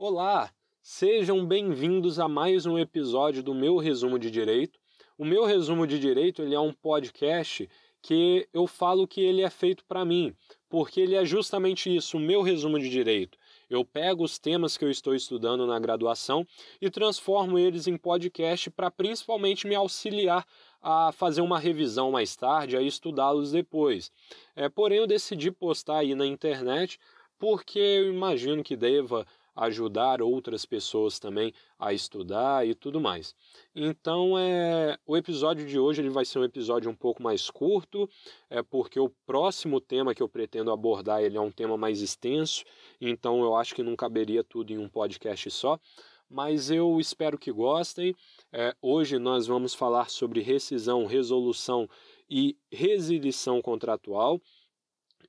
Olá, sejam bem-vindos a mais um episódio do meu resumo de direito. O meu resumo de direito ele é um podcast que eu falo que ele é feito para mim, porque ele é justamente isso, o meu resumo de direito. Eu pego os temas que eu estou estudando na graduação e transformo eles em podcast para principalmente me auxiliar a fazer uma revisão mais tarde, a estudá-los depois. É, porém, eu decidi postar aí na internet porque eu imagino que deva ajudar outras pessoas também a estudar e tudo mais. Então, é, o episódio de hoje ele vai ser um episódio um pouco mais curto, é porque o próximo tema que eu pretendo abordar ele é um tema mais extenso, então eu acho que não caberia tudo em um podcast só. Mas eu espero que gostem. É, hoje nós vamos falar sobre rescisão, resolução e resilição contratual.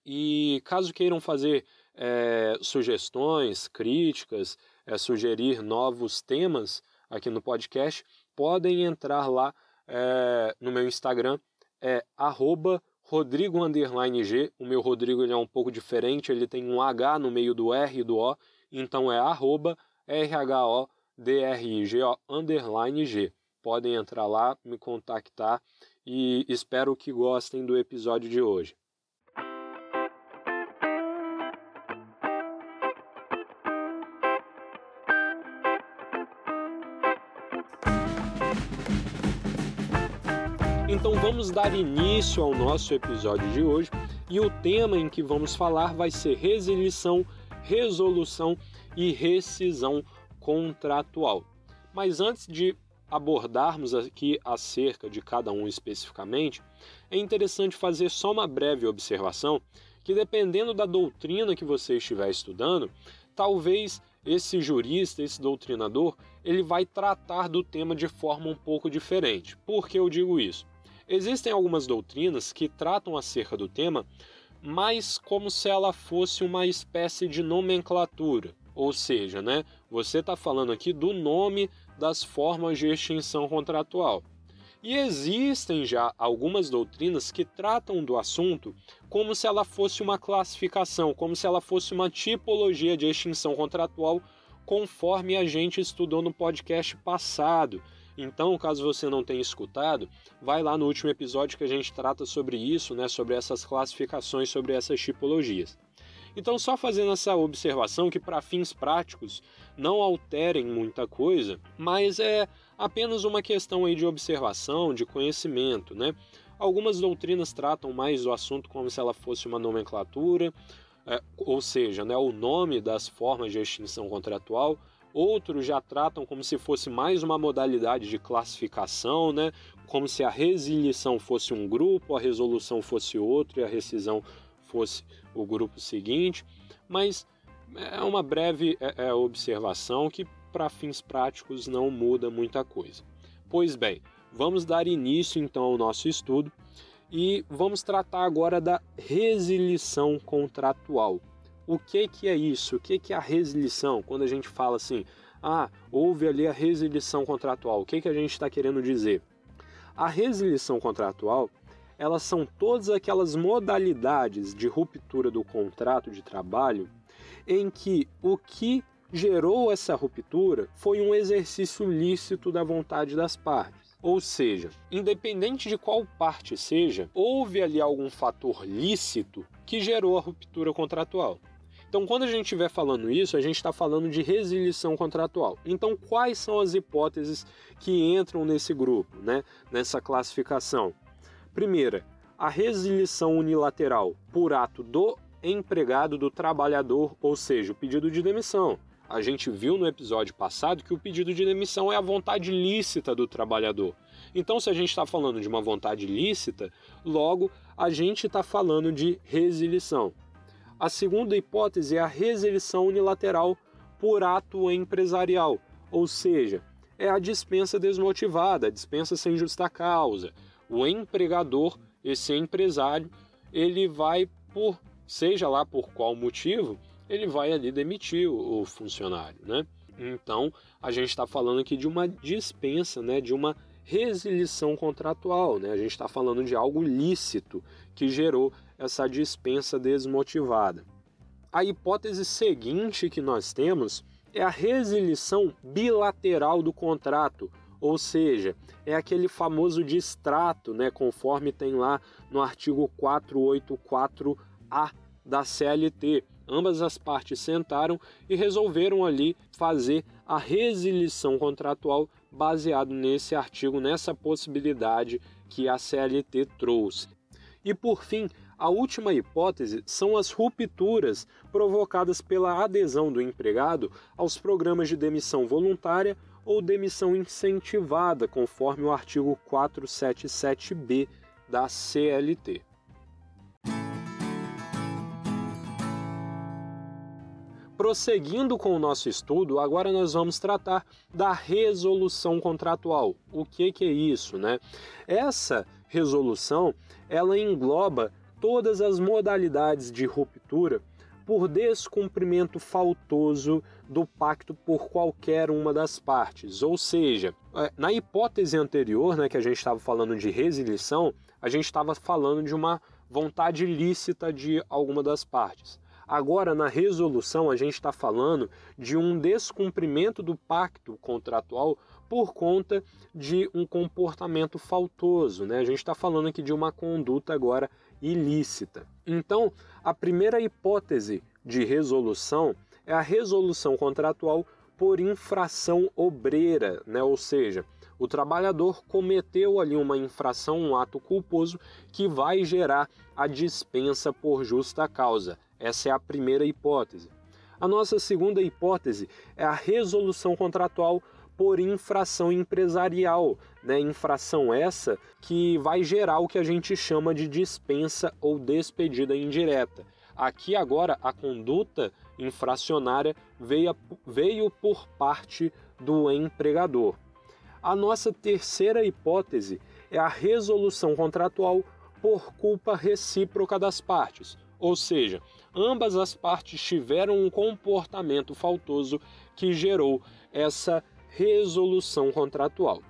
E caso queiram fazer é, sugestões, críticas, é, sugerir novos temas aqui no podcast, podem entrar lá é, no meu Instagram, é arroba Rodrigo G. O meu Rodrigo ele é um pouco diferente, ele tem um H no meio do R e do O, então é arroba underline G. Podem entrar lá, me contactar e espero que gostem do episódio de hoje. Então vamos dar início ao nosso episódio de hoje e o tema em que vamos falar vai ser resilição, resolução e rescisão contratual. Mas antes de abordarmos aqui acerca de cada um especificamente, é interessante fazer só uma breve observação que dependendo da doutrina que você estiver estudando, talvez esse jurista, esse doutrinador, ele vai tratar do tema de forma um pouco diferente. Por que eu digo isso? Existem algumas doutrinas que tratam acerca do tema, mas como se ela fosse uma espécie de nomenclatura. Ou seja, né, você está falando aqui do nome das formas de extinção contratual. E existem já algumas doutrinas que tratam do assunto como se ela fosse uma classificação, como se ela fosse uma tipologia de extinção contratual, conforme a gente estudou no podcast passado, então, caso você não tenha escutado, vai lá no último episódio que a gente trata sobre isso, né, sobre essas classificações, sobre essas tipologias. Então, só fazendo essa observação que para fins práticos não alterem muita coisa, mas é apenas uma questão aí de observação, de conhecimento, né? Algumas doutrinas tratam mais do assunto como se ela fosse uma nomenclatura, é, ou seja, né, o nome das formas de extinção contratual, Outros já tratam como se fosse mais uma modalidade de classificação, né? como se a resilição fosse um grupo, a resolução fosse outro e a rescisão fosse o grupo seguinte. Mas é uma breve é, é, observação que, para fins práticos, não muda muita coisa. Pois bem, vamos dar início então ao nosso estudo e vamos tratar agora da resilição contratual. O que, que é isso? O que, que é a resilição? Quando a gente fala assim, ah, houve ali a resilição contratual, o que, que a gente está querendo dizer? A resilição contratual, elas são todas aquelas modalidades de ruptura do contrato de trabalho em que o que gerou essa ruptura foi um exercício lícito da vontade das partes. Ou seja, independente de qual parte seja, houve ali algum fator lícito que gerou a ruptura contratual. Então, quando a gente estiver falando isso, a gente está falando de resilição contratual. Então, quais são as hipóteses que entram nesse grupo, né? nessa classificação? Primeira, a resilição unilateral por ato do empregado do trabalhador, ou seja, o pedido de demissão. A gente viu no episódio passado que o pedido de demissão é a vontade lícita do trabalhador. Então, se a gente está falando de uma vontade lícita, logo a gente está falando de resilição. A segunda hipótese é a resilição unilateral por ato empresarial, ou seja, é a dispensa desmotivada, a dispensa sem justa causa. O empregador, esse empresário, ele vai por, seja lá por qual motivo, ele vai ali demitir o, funcionário, né? Então, a gente está falando aqui de uma dispensa, né, de uma resilição contratual, né? A gente está falando de algo lícito que gerou essa dispensa desmotivada. A hipótese seguinte que nós temos é a resilição bilateral do contrato, ou seja, é aquele famoso distrato, né, conforme tem lá no artigo 484A da CLT. Ambas as partes sentaram e resolveram ali fazer a resilição contratual baseado nesse artigo, nessa possibilidade que a CLT trouxe. E por fim, a última hipótese são as rupturas provocadas pela adesão do empregado aos programas de demissão voluntária ou demissão incentivada, conforme o artigo 477b da CLT. Prosseguindo com o nosso estudo, agora nós vamos tratar da resolução contratual. O que, que é isso, né? Essa resolução, ela engloba todas as modalidades de ruptura por descumprimento faltoso do pacto por qualquer uma das partes. Ou seja, é, na hipótese anterior, né, que a gente estava falando de resilição, a gente estava falando de uma vontade lícita de alguma das partes. Agora, na resolução, a gente está falando de um descumprimento do pacto contratual por conta de um comportamento faltoso. Né? A gente está falando aqui de uma conduta agora ilícita. Então, a primeira hipótese de resolução é a resolução contratual por infração obreira, né? ou seja, o trabalhador cometeu ali uma infração, um ato culposo que vai gerar a dispensa por justa causa. Essa é a primeira hipótese. A nossa segunda hipótese é a resolução contratual por infração empresarial, né? Infração essa que vai gerar o que a gente chama de dispensa ou despedida indireta. Aqui agora a conduta infracionária veio, veio por parte do empregador. A nossa terceira hipótese é a resolução contratual por culpa recíproca das partes, ou seja, ambas as partes tiveram um comportamento faltoso que gerou essa resolução contratual.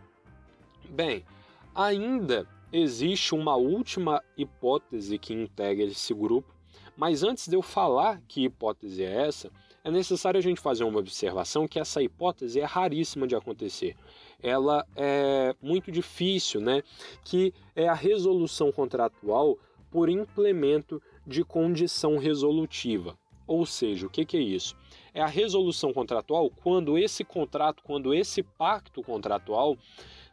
Bem, ainda existe uma última hipótese que integra esse grupo, mas antes de eu falar que hipótese é essa, é necessário a gente fazer uma observação que essa hipótese é raríssima de acontecer. Ela é muito difícil, né? Que é a resolução contratual por implemento de condição resolutiva. Ou seja, o que, que é isso? É a resolução contratual quando esse contrato, quando esse pacto contratual,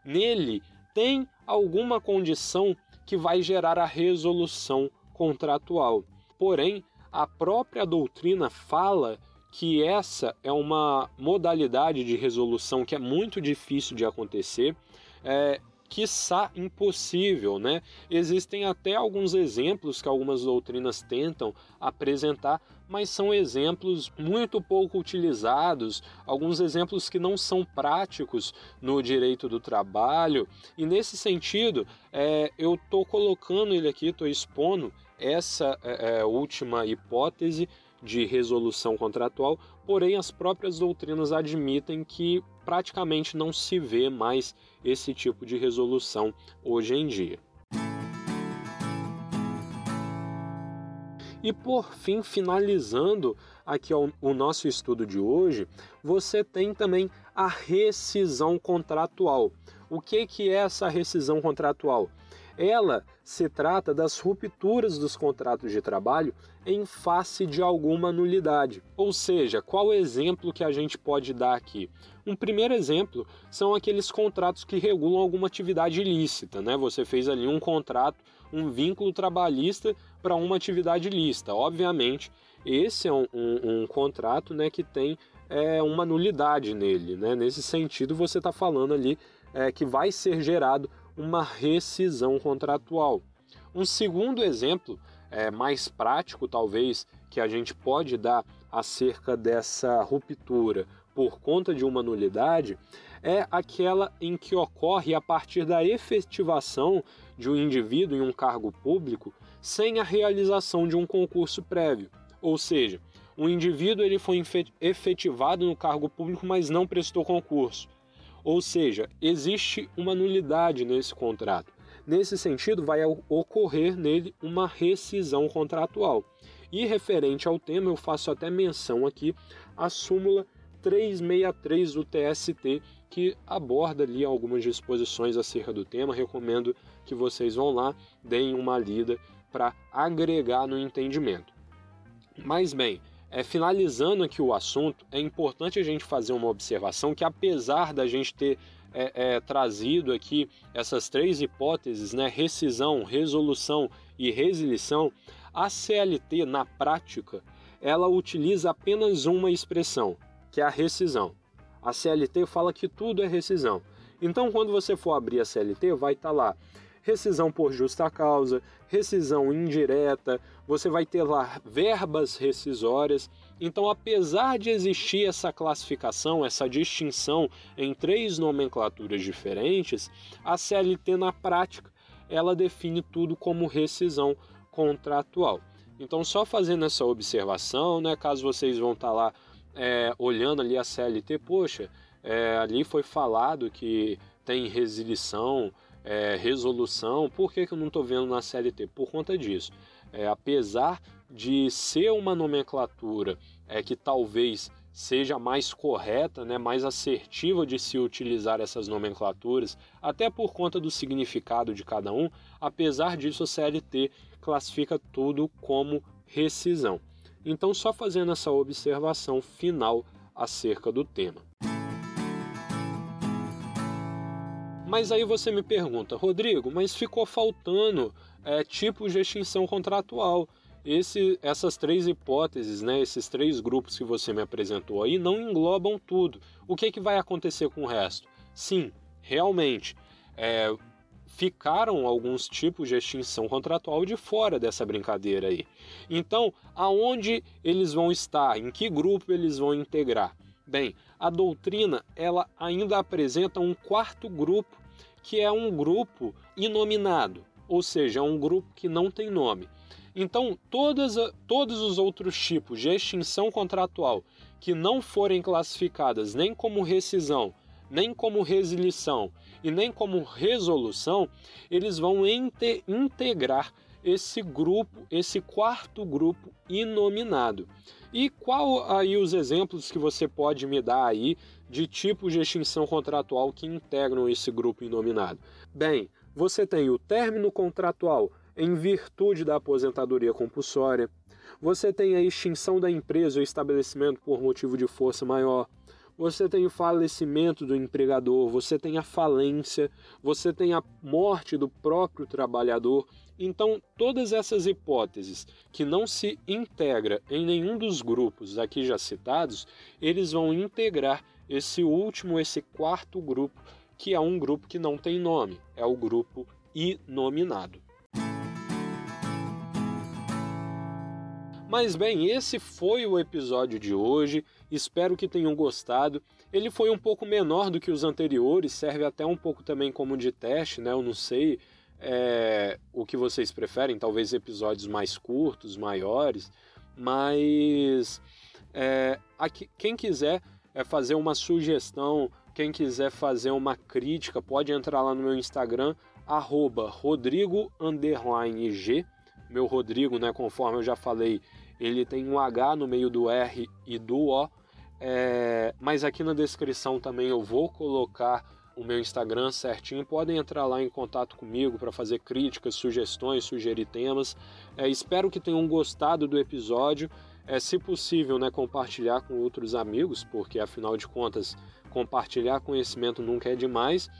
nele tem alguma condição que vai gerar a resolução contratual. Porém, a própria doutrina fala que essa é uma modalidade de resolução que é muito difícil de acontecer, é, quiçá impossível, né? Existem até alguns exemplos que algumas doutrinas tentam apresentar, mas são exemplos muito pouco utilizados, alguns exemplos que não são práticos no direito do trabalho, e nesse sentido, é, eu estou colocando ele aqui, estou expondo essa é, é, última hipótese de resolução contratual, porém as próprias doutrinas admitem que praticamente não se vê mais esse tipo de resolução hoje em dia. E por fim, finalizando aqui o nosso estudo de hoje, você tem também a rescisão contratual. O que, que é essa rescisão contratual? Ela se trata das rupturas dos contratos de trabalho em face de alguma nulidade. Ou seja, qual exemplo que a gente pode dar aqui? Um primeiro exemplo são aqueles contratos que regulam alguma atividade ilícita, né? Você fez ali um contrato, um vínculo trabalhista para uma atividade ilícita. Obviamente, esse é um, um, um contrato né, que tem é, uma nulidade nele. Né? Nesse sentido, você está falando ali é, que vai ser gerado uma rescisão contratual. Um segundo exemplo, é, mais prático talvez, que a gente pode dar acerca dessa ruptura por conta de uma nulidade, é aquela em que ocorre a partir da efetivação de um indivíduo em um cargo público sem a realização de um concurso prévio. Ou seja, o indivíduo ele foi efetivado no cargo público, mas não prestou concurso. Ou seja, existe uma nulidade nesse contrato. Nesse sentido, vai ocorrer nele uma rescisão contratual. E referente ao tema, eu faço até menção aqui a súmula 363 do TST, que aborda ali algumas disposições acerca do tema. Recomendo que vocês vão lá, deem uma lida para agregar no entendimento. Mas bem, é, finalizando aqui o assunto, é importante a gente fazer uma observação que apesar da gente ter é, é, trazido aqui essas três hipóteses, né, rescisão, resolução e resilição, a CLT na prática ela utiliza apenas uma expressão, que é a rescisão. A CLT fala que tudo é rescisão. Então, quando você for abrir a CLT, vai estar tá lá rescisão por justa causa, rescisão indireta, você vai ter lá verbas rescisórias. Então, apesar de existir essa classificação, essa distinção em três nomenclaturas diferentes, a CLT na prática ela define tudo como rescisão contratual. Então, só fazendo essa observação, né, caso vocês vão estar tá lá é, olhando ali a CLT, poxa, é, ali foi falado que tem resilição, é, resolução, por que, que eu não estou vendo na CLT? Por conta disso. É, apesar de ser uma nomenclatura é, que talvez seja mais correta, né, mais assertiva de se utilizar essas nomenclaturas, até por conta do significado de cada um, apesar disso a CLT classifica tudo como rescisão. Então, só fazendo essa observação final acerca do tema. Mas aí você me pergunta, Rodrigo, mas ficou faltando é, tipos de extinção contratual. Esse, essas três hipóteses, né, esses três grupos que você me apresentou aí, não englobam tudo. O que, que vai acontecer com o resto? Sim, realmente, é, ficaram alguns tipos de extinção contratual de fora dessa brincadeira aí. Então, aonde eles vão estar? Em que grupo eles vão integrar? Bem, a doutrina ela ainda apresenta um quarto grupo, que é um grupo inominado, ou seja, é um grupo que não tem nome. Então, todas, todos os outros tipos de extinção contratual que não forem classificadas nem como rescisão, nem como resilição e nem como resolução, eles vão integrar esse grupo, esse quarto grupo inominado. E qual aí os exemplos que você pode me dar aí de tipos de extinção contratual que integram esse grupo inominado? Bem, você tem o término contratual em virtude da aposentadoria compulsória, você tem a extinção da empresa ou estabelecimento por motivo de força maior, você tem o falecimento do empregador, você tem a falência, você tem a morte do próprio trabalhador. Então, todas essas hipóteses que não se integra em nenhum dos grupos aqui já citados, eles vão integrar esse último, esse quarto grupo, que é um grupo que não tem nome, é o grupo inominado. Mas bem, esse foi o episódio de hoje. Espero que tenham gostado. Ele foi um pouco menor do que os anteriores, serve até um pouco também como de teste, né? Eu não sei é, o que vocês preferem, talvez episódios mais curtos, maiores, mas é, aqui, quem quiser é, fazer uma sugestão, quem quiser fazer uma crítica, pode entrar lá no meu Instagram, arroba meu Rodrigo, né, conforme eu já falei, ele tem um H no meio do R e do O. É, mas aqui na descrição também eu vou colocar o meu Instagram certinho. Podem entrar lá em contato comigo para fazer críticas, sugestões, sugerir temas. É, espero que tenham gostado do episódio. É, se possível, né, compartilhar com outros amigos, porque afinal de contas, compartilhar conhecimento nunca é demais.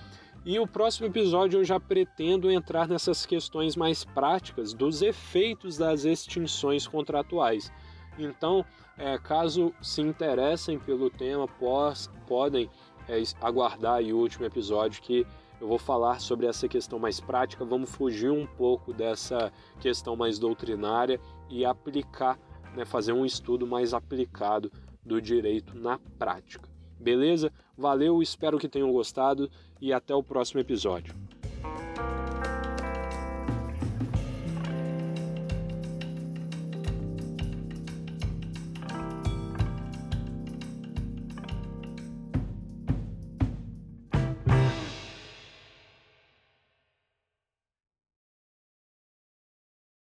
E o próximo episódio eu já pretendo entrar nessas questões mais práticas dos efeitos das extinções contratuais. Então, é, caso se interessem pelo tema, pós, podem é, aguardar o último episódio que eu vou falar sobre essa questão mais prática. Vamos fugir um pouco dessa questão mais doutrinária e aplicar, né, fazer um estudo mais aplicado do direito na prática. Beleza? Valeu, espero que tenham gostado e até o próximo episódio.